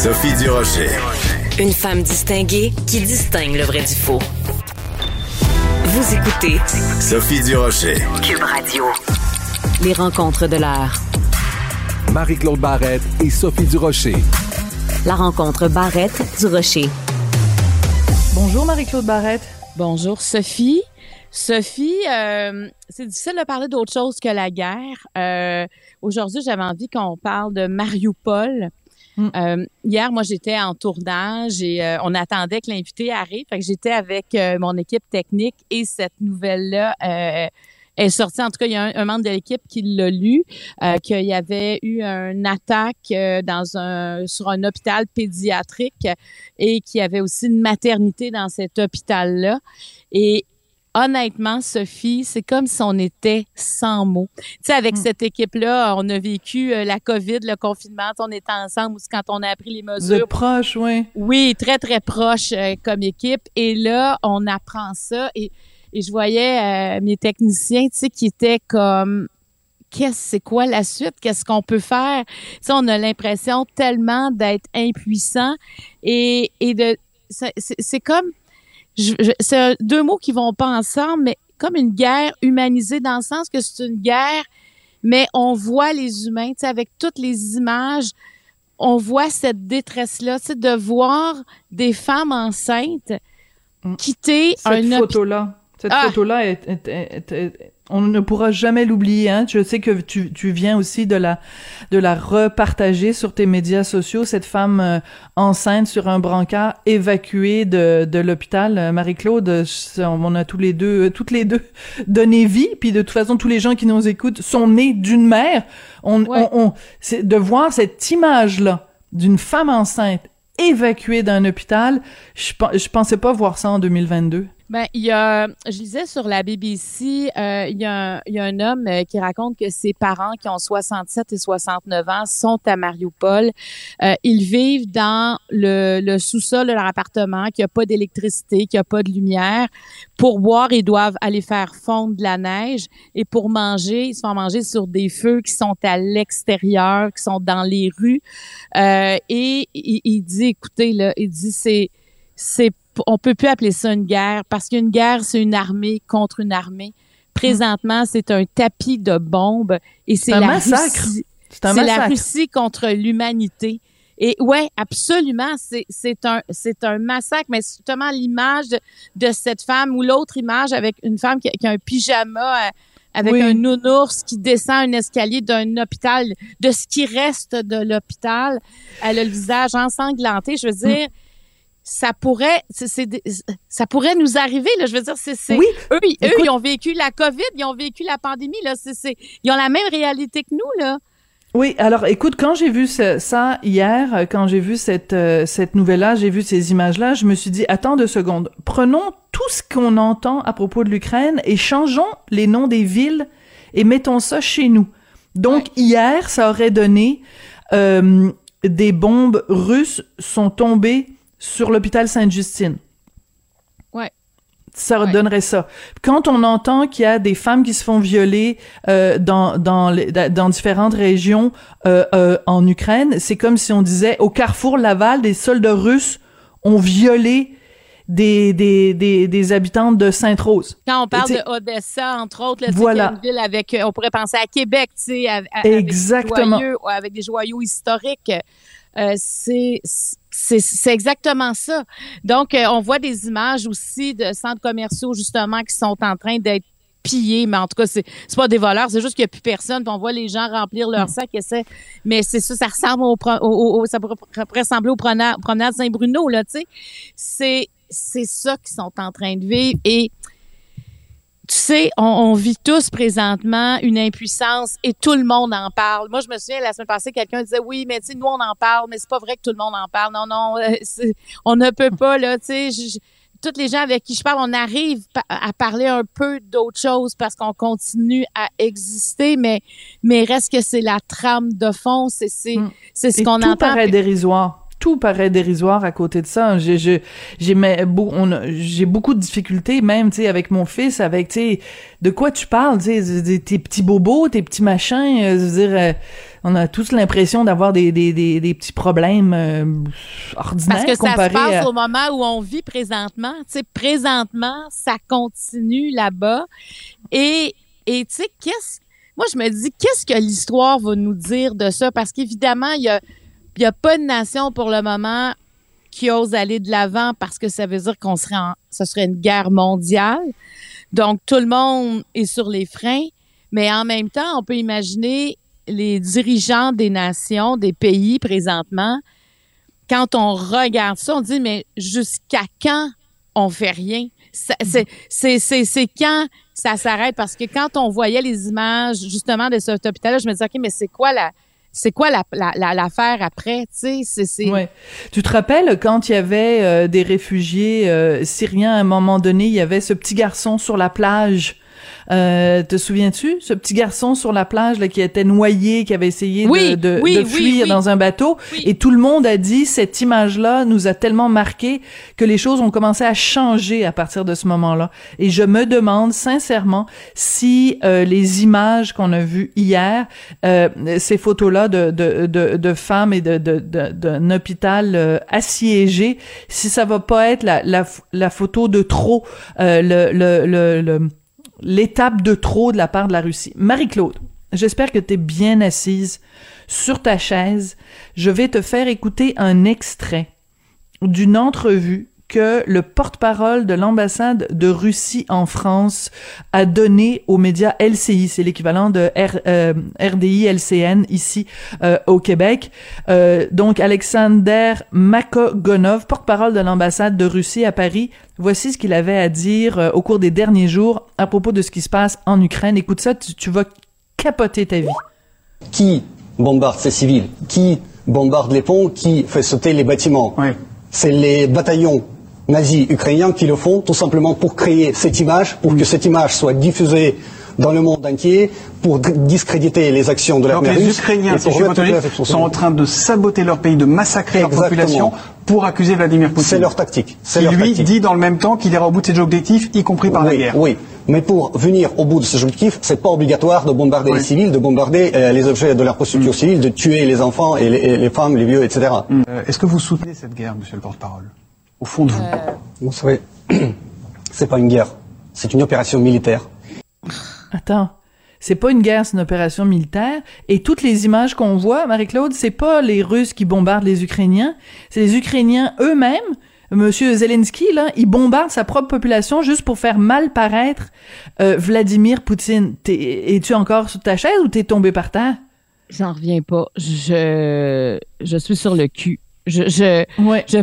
Sophie Durocher. Une femme distinguée qui distingue le vrai du faux. Vous écoutez Sophie Durocher. Cube Radio. Les rencontres de l'heure. Marie-Claude Barrette et Sophie Durocher. La rencontre Barrette du Rocher. Bonjour Marie-Claude Barrette. Bonjour Sophie. Sophie, euh, c'est difficile de parler d'autre chose que la guerre. Euh, Aujourd'hui, j'avais envie qu'on parle de Mariupol. Mm. Euh, hier, moi, j'étais en tournage et euh, on attendait que l'invité arrive. Fait que j'étais avec euh, mon équipe technique et cette nouvelle-là est sortie. En tout cas, il y a un, membre de l'équipe qui l'a lu, qu'il y avait eu une attaque dans un sur un hôpital pédiatrique et qu'il y avait aussi une maternité dans cet hôpital-là. Et honnêtement, Sophie, c'est comme si on était sans mots. Tu sais, avec Mm. cette équipe-là, on a vécu euh, la COVID, le confinement, on était ensemble, quand on a appris les mesures êtes proche, oui. oui, très, très proche euh, comme équipe. Et là, on apprend ça. Et, et je voyais euh, mes techniciens, tu sais, qui étaient comme qu'est-ce c'est quoi la suite? Qu'est-ce qu'on peut faire? Tu sais on a l'impression tellement d'être impuissant et et de c'est comme c'est deux mots qui vont pas ensemble mais comme une guerre humanisée dans le sens que c'est une guerre mais on voit les humains tu sais avec toutes les images on voit cette détresse-là, tu sais, de voir des femmes enceintes Mm. quitter Cette un hôpital. photo-là. Cette Ah! photo-là, est, est- est- est- on ne pourra jamais l'oublier. Hein. Je sais que tu, tu viens aussi de la, de la repartager sur tes médias sociaux. Cette femme euh, enceinte sur un brancard évacuée de, de l'hôpital. Euh, Marie-Claude, on a tous les deux, euh, toutes les deux donné vie. Puis de toute façon, tous les gens qui nous écoutent sont nés d'une mère. On, Ouais. on, on- c'est de voir cette image-là d'une femme enceinte évacuée d'un hôpital. Je, je pensais pas voir ça en 2022. Ben, il y a, je lisais sur la BBC, euh, il, y a un, il y a un homme euh, qui raconte que ses parents, qui ont 67 et 69 ans, sont à Mariupol. Euh, ils vivent dans le, le sous-sol de leur appartement, qu'il n'y a pas d'électricité, qu'il n'y a pas de lumière. Pour boire, ils doivent aller faire fondre de la neige. Et pour manger, ils se font manger sur des feux qui sont à l'extérieur, qui sont dans les rues. Euh, et il, il dit, écoutez, là, il dit, c'est, c'est, on peut plus appeler ça une guerre parce qu'une guerre, c'est une armée contre une armée. Présentement, c'est un tapis de bombes et c'est un la massacre. Russie. C'est un C'est la. Russie contre l'humanité. Et ouais, absolument, c'est c'est un c'est un massacre, mais justement l'image de, de cette femme ou l'autre image avec une femme qui, a- qui a un pyjama euh, avec Oui. un nounours qui descend un escalier d'un hôpital, de ce qui reste de l'hôpital. Elle a le visage ensanglanté. Je veux Mm. dire, ça pourrait, ça pourrait nous arriver. Là, je veux dire, c'est, Oui. eux, ils- eux, Écoute- ils ont vécu la COVID, ils ont vécu la pandémie. Là, c'est, ils ont la même réalité que nous là. Oui, alors écoute, quand j'ai vu ce- ça hier, quand j'ai vu cette euh, cette nouvelle-là, j'ai vu ces images-là, je me suis dit attends deux secondes, prenons tout ce qu'on entend à propos de l'Ukraine et changeons les noms des villes et mettons ça chez nous. Donc hier, ça aurait donné euh, des bombes russes sont tombées sur l'hôpital Sainte-Justine. Ouais. Ça Ouais. donnerait ça. Quand on entend qu'il y a des femmes qui se font violer euh, dans dans les- dans différentes régions euh, euh, en Ukraine, c'est comme si on disait au carrefour Laval, des soldats russes ont violé des des des, des habitantes de Sainte-Rose. Quand on parle de Odessa, entre autres, là, Voilà. une ville avec, on pourrait penser à Québec, tu sais, avec, Exactement. Des joyaux, avec des joyaux historiques. Euh, c'est c'est exactement ça. Donc, euh, on voit des images aussi de centres commerciaux justement qui sont en train d'être pillés, mais en tout cas, c'est pas des voleurs, c'est juste qu'il n'y a plus personne. Puis on voit les gens remplir Mm. leurs sacs. Et mais c'est ça, ça ressemble au, au- au- ça pourrait, ressembler au promenade, promenade Saint-Bruno, là, tu sais. C'est c'est ça qu'ils sont en train de vivre. Et tu sais, on, on vit tous présentement une impuissance et tout le monde en parle. Moi, je me souviens, la semaine passée, quelqu'un disait, oui, mais tu sais, nous, on en parle, mais c'est pas vrai que tout le monde en parle. Non, non, euh, c'est- on ne peut pas, là, tu sais, je- je- toutes les gens avec qui je parle, on arrive à parler un peu d'autres choses parce qu'on continue à exister, mais, mais reste que c'est la trame de fond, c'est, c'est, Mm. c'est ce qu'on tout entend. paraît dérisoire. Tout paraît dérisoire à côté de ça. J'ai j'ai j'ai j'ai beaucoup de difficultés même tu sais avec mon fils avec tu sais de quoi tu parles tu sais tes petits bobos, tes petits machins, euh, je veux dire euh, on a tous l'impression d'avoir des, des, des, des, petits problèmes euh, ordinaires Parce que ça se passe au moment où on vit présentement. Tu sais, présentement, ça continue là-bas. Et, et tu sais, qu'est-ce moi, je me dis, qu'est-ce que l'histoire va nous dire de ça? Parce qu'évidemment, il y a, y a pas de nation pour le moment qui ose aller de l'avant parce que ça veut dire qu'on serait en, ce serait une guerre mondiale. Donc, tout le monde est sur les freins. Mais en même temps, on peut imaginer les dirigeants des nations, des pays présentement, quand on regarde ça, on dit, mais jusqu'à quand on fait rien? C'est quand ça s'arrête? Parce que quand on voyait les images, justement, de cet hôpital-là, je me disais, OK, mais c'est quoi la, c'est quoi l'affaire la, après, tu sais, c'est... Ouais. Tu te rappelles quand il y avait euh, des réfugiés euh, syriens, à un moment donné, il y avait ce petit garçon sur la plage? Euh, te souviens-tu, ce petit garçon sur la plage là, qui était noyé, qui avait essayé de, de, de, fuir dans un bateau, et tout le monde a dit cette image-là nous a tellement marqué que les choses ont commencé à changer à partir de ce moment-là. Et je me demande sincèrement si euh, les images qu'on a vues hier, euh, ces photos-là de, de, de, de, femmes et de d'un hôpital euh, assiégé, si ça va pas être la, la, la photo de trop, euh, le, le, le, le l'étape de trop de la part de la Russie. Marie-Claude, j'espère que tu es bien assise sur ta chaise. Je vais te faire écouter un extrait d'une entrevue que le porte-parole de l'ambassade de Russie en France a donné aux médias LCI, c'est l'équivalent de RDI euh, LCN ici euh, au Québec. Euh, donc Alexander Makogonov, porte-parole de l'ambassade de Russie à Paris, voici ce qu'il avait à dire au cours des derniers jours à propos de ce qui se passe en Ukraine. Écoute ça, tu, vas capoter ta vie. Qui bombarde ces civils? Qui bombarde les ponts? Qui fait sauter les bâtiments? C'est les bataillons nazis ukrainiens qui le font tout simplement pour créer cette image, pour que cette image soit diffusée dans le monde entier pour discréditer les actions de l'armée russe. Les Ukrainiens, sont en train de saboter leur pays, de massacrer leur population pour accuser Vladimir Poutine. C'est leur tactique. Qui lui dit dans le même temps qu'il ira au bout de ses objectifs, y compris par la guerre. Oui, mais pour venir au bout de ces objectifs, c'est pas obligatoire de bombarder les civils, de bombarder euh, les objets de la prostitution mm. civile, de tuer les enfants et les, femmes, les vieux, etc. Mm. Euh, est-ce que vous soutenez cette guerre, monsieur le porte-parole? Au fond de vous euh. Vous savez, c'est pas une guerre, c'est une opération militaire. Attends. C'est pas une guerre, c'est une opération militaire. Et toutes les images qu'on voit, Marie-Claude, c'est pas les Russes qui bombardent les Ukrainiens, c'est les Ukrainiens eux-mêmes. Monsieur Zelensky, là, il bombarde sa propre population juste pour faire mal paraître euh, Vladimir Poutine. Es-tu encore sur ta chaise ou t'es tombé par terre? J'en reviens pas. Je, je suis sur le cul. Je, je, ouais. je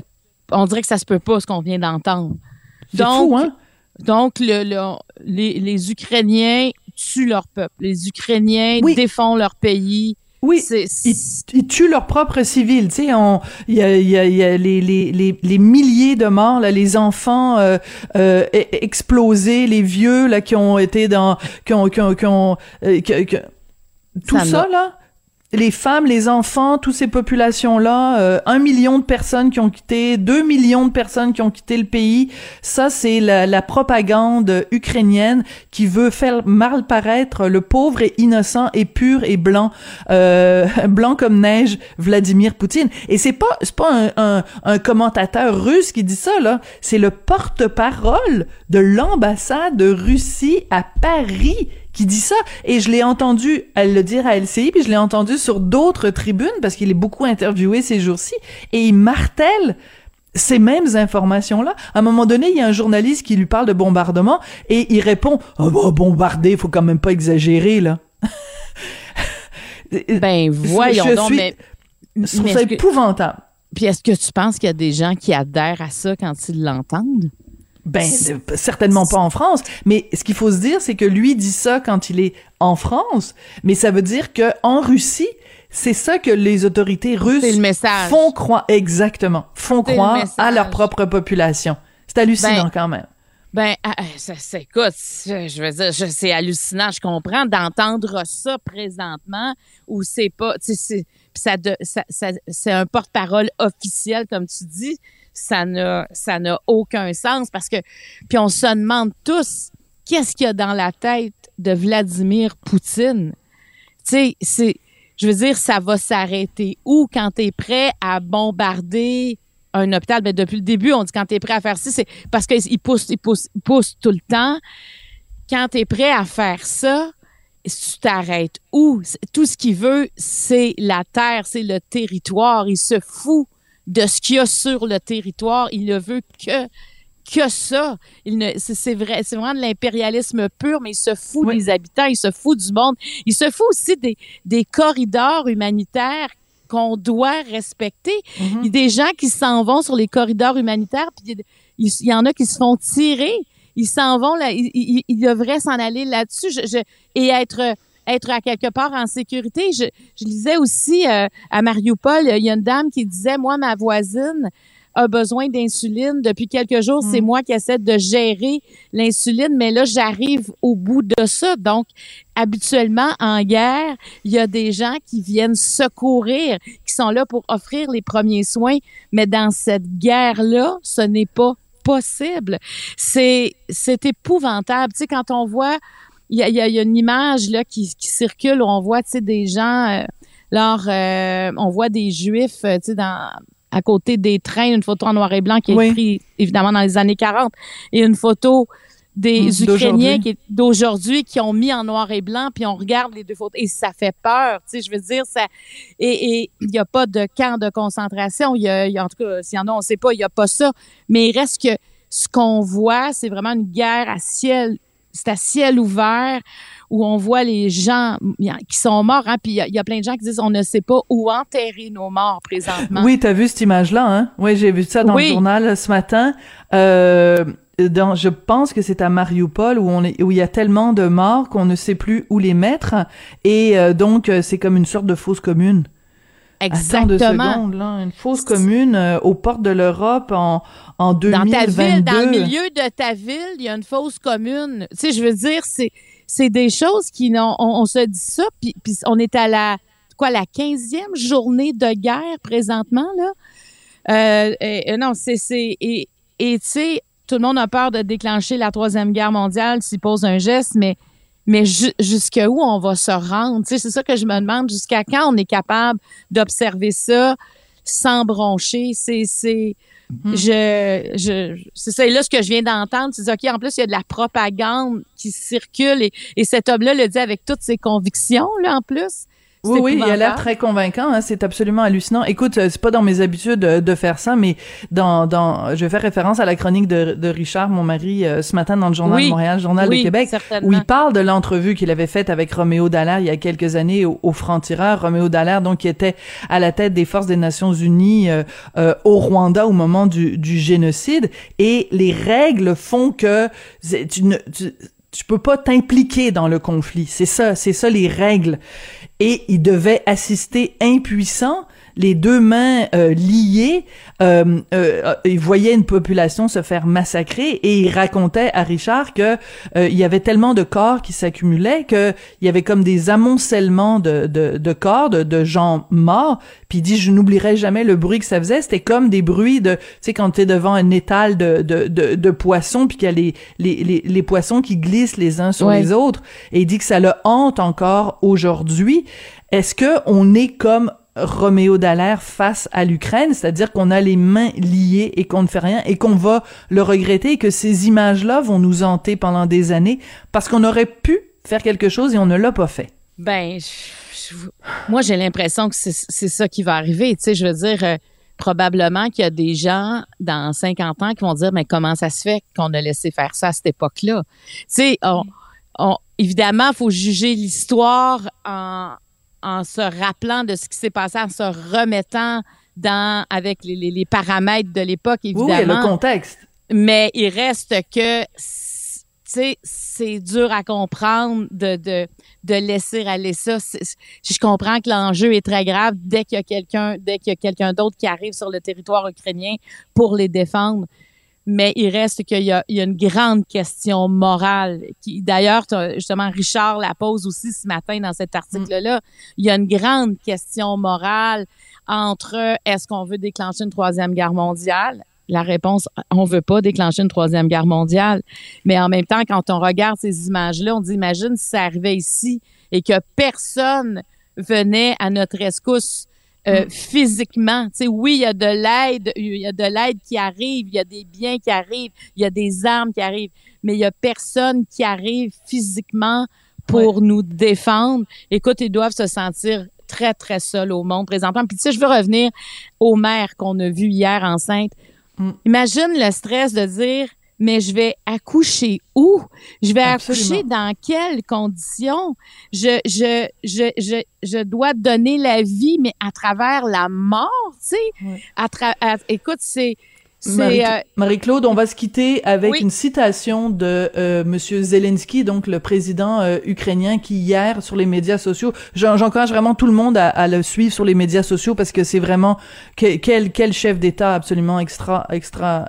on dirait que ça se peut pas ce qu'on vient d'entendre. Donc, fou, hein? donc le, les, Ukrainiens tuent leur peuple. Les Ukrainiens défendent leur pays. Oui, ils, tuent leurs propres civils. Tu sais, il y a, y a, y a les, les, les, milliers de morts, là, les enfants euh, euh, e, explosés, les vieux là qui ont été dans, qui ont, qui ont, euh, tout ça là les femmes, les enfants, toutes ces populations-là, euh, un million de personnes qui ont quitté, deux millions de personnes qui ont quitté le pays, ça c'est la, propagande ukrainienne qui veut faire mal paraître le pauvre et innocent et pur et blanc, euh, blanc comme neige, Vladimir Poutine. Et c'est pas c'est pas un, un, commentateur russe qui dit ça là, c'est le porte-parole de l'ambassade de Russie à Paris qui dit ça. Et je l'ai entendu elle le dire à LCI, puis je l'ai entendu sur d'autres tribunes, parce qu'il est beaucoup interviewé ces jours-ci, et il martèle ces mêmes informations-là. À un moment donné, il y a un journaliste qui lui parle de bombardement, et il répond oh, bah, bombarder, faut quand même pas exagérer, là. ben, voyons je donc, suis, mais... Je trouve ça épouvantable. Puis est-ce que tu penses qu'il y a des gens qui adhèrent à ça quand ils l'entendent? Ben, certainement pas en France. Mais ce qu'il faut se dire, c'est que lui dit ça quand il est en France, mais ça veut dire que en Russie, c'est ça que les autorités russes font croire exactement, font croire à leur propre population. C'est hallucinant ben, quand même. Ben, ah, ah, ça, écoute, je veux dire, c'est hallucinant. Je comprends d'entendre ça présentement où c'est pas, ça, ça, c'est un porte-parole officiel, comme tu dis. Ça n'a, aucun sens parce que, puis on se demande tous, qu'est-ce qu'il y a dans la tête de Vladimir Poutine? Tu sais, c'est, je veux dire, ça va s'arrêter où quand tu es prêt à bombarder un hôpital? Ben, depuis le début, on dit quand tu es prêt à faire ça, c'est parce qu'il pousse, il pousse, il pousse tout le temps. Quand tu es prêt à faire ça, tu t'arrêtes où? Tout ce qu'il veut, c'est la terre, c'est le territoire. Il se fout de ce qu'il y a sur le territoire. Il ne veut que que ça. Il ne, c'est vrai, c'est vraiment de l'impérialisme pur, mais il se fout des habitants, il se fout du monde, il se fout aussi des, des corridors humanitaires qu'on doit respecter. Mm-hmm. Il y a des gens qui s'en vont sur les corridors humanitaires, puis il, y en a qui se font tirer. Ils s'en vont là, ils, devraient s'en aller là-dessus je, et être être à quelque part en sécurité. Je, je lisais aussi euh, à Mariupol, il y a une dame qui disait, moi, ma voisine, a besoin d'insuline. Depuis quelques jours, c'est mm. moi qui essaie de gérer l'insuline, mais là, j'arrive au bout de ça. Donc, habituellement, en guerre, il y a des gens qui viennent secourir, qui sont là pour offrir les premiers soins, mais dans cette guerre-là, ce n'est pas possible. C'est, c'est épouvantable. Tu sais, quand on voit, il y a, y a, une image là qui, qui circule où on voit, tu sais, des gens... Euh, alors, euh, on voit des juifs, euh, tu sais, dans à côté des trains, une photo en noir et blanc qui est prise évidemment dans les années 40 et une photo des mmh, Ukrainiens d'aujourd'hui qui ont mis en noir et blanc, puis on regarde les deux photos et ça fait peur, tu sais, je veux dire ça. Et il n'y a pas de camp de concentration, il y a, en tout cas, s'il y en a, on ne sait pas, il n'y a pas ça. Mais il reste que ce qu'on voit, c'est vraiment une guerre à ciel, c'est à ciel ouvert où on voit les gens qui sont morts, hein, puis il y, a plein de gens qui disent on ne sait pas où enterrer nos morts présentement. Oui, tu as vu cette image-là, hein? Oui, j'ai vu ça dans le journal ce matin. Euh, dans, je pense que c'est à Mariupol où on est, où il y a tellement de morts qu'on ne sait plus où les mettre et euh, donc euh, c'est comme une sorte de fosse commune. Exactement. Attends deux là, une fosse commune euh, aux portes de l'Europe en en 2022. Dans ta ville, dans le milieu de ta ville, il y a une fosse commune. Tu sais, je veux dire, c'est c'est des choses qui n'ont, on, se dit ça, puis, on est à la quoi la quinzième journée de guerre présentement là? Euh, et, non, c'est c'est et et tu sais, tout le monde a peur de déclencher la troisième guerre mondiale s'il pose un geste, mais mais jusqu'à où on va se rendre? C'est ça que je me demande. Jusqu'à quand on est capable d'observer ça sans broncher? C'est c'est Mhm. Je, je, c'est ça. Et là, ce que je viens d'entendre, c'est OK, en plus, il y a de la propagande qui circule et, et cet homme-là le dit avec toutes ses convictions, là, en plus. Oui, oui, il a l'air très convaincant. Hein, c'est absolument hallucinant. Écoute, euh, c'est pas dans mes habitudes de, faire ça, mais dans, dans, je vais faire référence à la chronique de, de Richard, mon mari, euh, ce matin dans le journal de Montréal, journal de Québec, où il parle de l'entrevue qu'il avait faite avec Roméo Dallaire il y a quelques années au, au franc-tireur. Roméo Dallaire, donc, qui était à la tête des forces des Nations Unies euh, au Rwanda au moment du, du génocide. Et les règles font que tu ne, tu, tu peux pas t'impliquer dans le conflit. C'est ça, c'est ça les règles et il devait assister impuissant les deux mains euh, liées, euh, euh, il voyait une population se faire massacrer et il racontait à Richard que euh, il y avait tellement de corps qui s'accumulaient que il y avait comme des amoncellements de, de, de corps de, de, gens morts. Puis il dit je n'oublierai jamais le bruit que ça faisait. C'était comme des bruits de tu sais quand tu es devant un étal de, de, de, de poissons puis qu'il y a les, les, les, les, poissons qui glissent les uns sur les autres. Et il dit que ça le hante encore aujourd'hui. Est-ce que on est comme Roméo Dallaire face à l'Ukraine, c'est-à-dire qu'on a les mains liées et qu'on ne fait rien et qu'on va le regretter et que ces images-là vont nous hanter pendant des années parce qu'on aurait pu faire quelque chose et on ne l'a pas fait. Ben, moi j'ai l'impression que c'est ça qui va arriver. Tu sais, je veux dire, euh, probablement qu'il y a des gens dans 50 ans qui vont dire, mais comment ça se fait qu'on a laissé faire ça à cette époque-là? Tu sais, évidemment, faut juger l'histoire en, en se rappelant de ce qui s'est passé, en se remettant dans avec les, les, paramètres de l'époque, évidemment. Oui, le contexte. Mais il reste que c'est dur à comprendre de, de, de laisser aller ça. Je comprends que l'enjeu est très grave dès qu'il y a quelqu'un, dès qu'il y a quelqu'un d'autre qui arrive sur le territoire ukrainien pour les défendre. Mais il reste qu'il y y a une grande question morale. Qui, d'ailleurs, justement, Richard la pose aussi ce matin dans cet article-là. Il y a une grande question morale entre est-ce qu'on veut déclencher une troisième guerre mondiale? La réponse, on veut pas déclencher une troisième guerre mondiale. Mais en même temps, quand on regarde ces images-là, on dit, imagine si ça arrivait ici et que personne venait à notre rescousse euh, mm. physiquement. Tu sais, oui, il y a de l'aide, il y a de l'aide qui arrive, il y a des biens qui arrivent, il y a des armes qui arrivent, mais il y a personne qui arrive physiquement pour nous défendre. Écoute, ils doivent se sentir très, très seuls au monde présentement. Puis tu sais, je veux revenir aux mères qu'on a vues hier enceintes. Mm. Imagine le stress de dire mais je vais accoucher où? Je vais accoucher dans quelles conditions? Je, je, je, je, je dois donner la vie, mais à travers la mort, tu sais? À écoute, c'est, euh, Marie-Claude, on va se quitter avec une citation de euh, Monsieur Zelensky, donc le président euh, ukrainien, qui hier sur les médias sociaux, j'encourage vraiment tout le monde à, le suivre sur les médias sociaux parce que c'est vraiment quel quel chef d'État absolument extra extra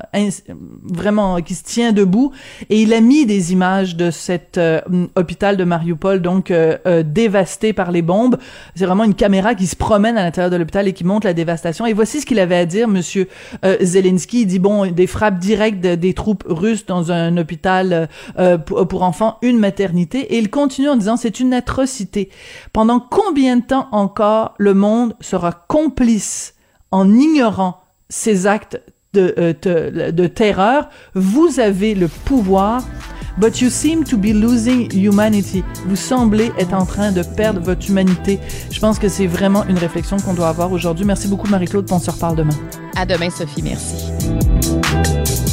vraiment qui se tient debout et il a mis des images de cet hôpital de Mariupol donc dévasté par les bombes. C'est vraiment une caméra qui se promène à l'intérieur de l'hôpital et qui montre la dévastation. Et voici ce qu'il avait à dire, Monsieur Zelensky il dit bon des frappes directes des troupes russes dans un hôpital euh, euh, pour, enfants, une maternité et il continue en disant c'est une atrocité. Pendant combien de temps encore le monde sera complice en ignorant ces actes de, euh, de terreur? Vous avez le pouvoir But you seem to be losing humanity. Vous semblez être en train de perdre votre humanité. Je pense que c'est vraiment une réflexion qu'on doit avoir aujourd'hui. Merci beaucoup, Marie-Claude. On se reparle demain. À demain, Sophie. Merci.